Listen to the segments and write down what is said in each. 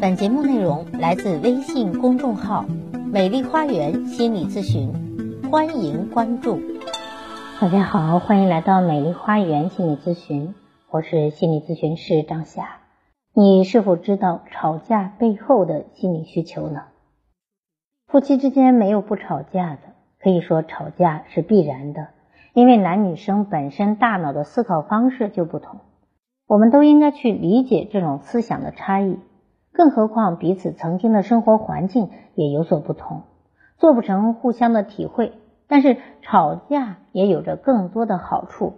本节目内容来自微信公众号“美丽花园心理咨询”，欢迎关注。大家好，欢迎来到美丽花园心理咨询，我是心理咨询师张霞。你是否知道吵架背后的心理需求呢？夫妻之间没有不吵架的，可以说吵架是必然的，因为男女生本身大脑的思考方式就不同。我们都应该去理解这种思想的差异，更何况彼此曾经的生活环境也有所不同，做不成互相的体会。但是吵架也有着更多的好处，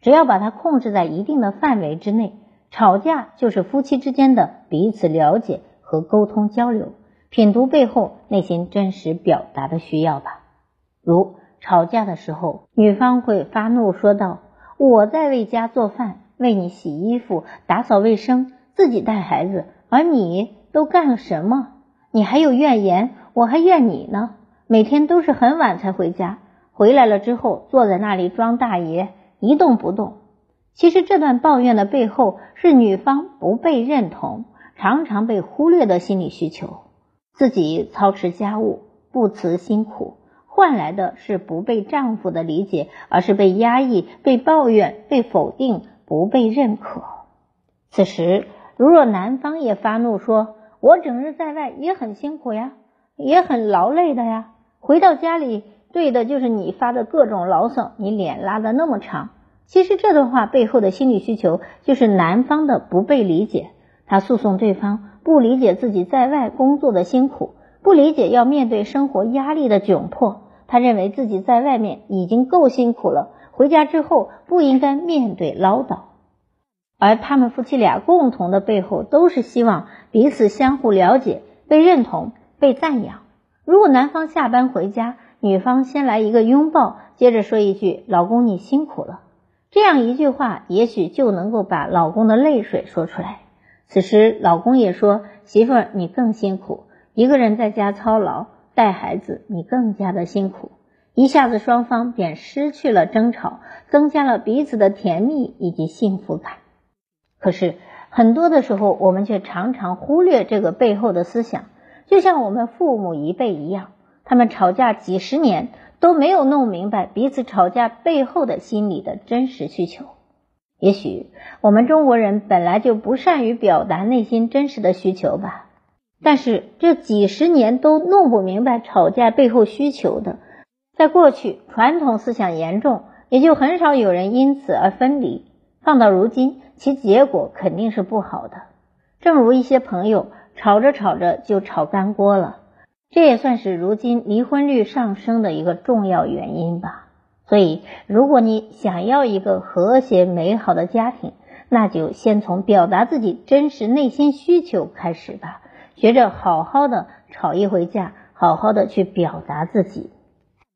只要把它控制在一定的范围之内，吵架就是夫妻之间的彼此了解和沟通交流，品读背后内心真实表达的需要吧。如吵架的时候，女方会发怒说道：“我在为家做饭。”为你洗衣服、打扫卫生，自己带孩子，而你都干了什么？你还有怨言，我还怨你呢。每天都是很晚才回家，回来了之后坐在那里装大爷，一动不动。其实这段抱怨的背后是女方不被认同、常常被忽略的心理需求。自己操持家务，不辞辛苦。换来的是不被丈夫的理解，而是被压抑、被抱怨、被否定。不被认可。此时，如若男方也发怒说：“我整日在外也很辛苦呀，也很劳累的呀，回到家里对的就是你发的各种牢骚，你脸拉的那么长。”其实这段话背后的心理需求就是男方的不被理解，他诉讼对方不理解自己在外工作的辛苦，不理解要面对生活压力的窘迫，他认为自己在外面已经够辛苦了。回家之后不应该面对唠叨，而他们夫妻俩共同的背后都是希望彼此相互了解、被认同、被赞扬。如果男方下班回家，女方先来一个拥抱，接着说一句“老公你辛苦了”，这样一句话也许就能够把老公的泪水说出来。此时老公也说：“媳妇儿你更辛苦，一个人在家操劳带孩子，你更加的辛苦。”一下子，双方便失去了争吵，增加了彼此的甜蜜以及幸福感。可是，很多的时候，我们却常常忽略这个背后的思想。就像我们父母一辈一样，他们吵架几十年都没有弄明白彼此吵架背后的心理的真实需求。也许我们中国人本来就不善于表达内心真实的需求吧。但是，这几十年都弄不明白吵架背后需求的。在过去，传统思想严重，也就很少有人因此而分离。放到如今，其结果肯定是不好的。正如一些朋友吵着吵着就吵干锅了，这也算是如今离婚率上升的一个重要原因吧。所以，如果你想要一个和谐美好的家庭，那就先从表达自己真实内心需求开始吧，学着好好的吵一回架，好好的去表达自己。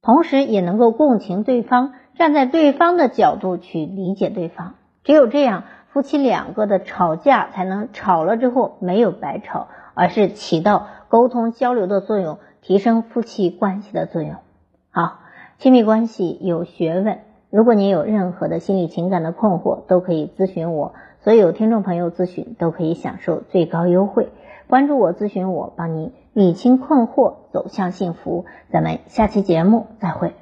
同时也能够共情对方，站在对方的角度去理解对方。只有这样，夫妻两个的吵架才能吵了之后没有白吵，而是起到沟通交流的作用，提升夫妻关系的作用。好，亲密关系有学问。如果你有任何的心理情感的困惑，都可以咨询我。所有听众朋友咨询都可以享受最高优惠。关注我，咨询我，帮你理清困惑，走向幸福。咱们下期节目再会。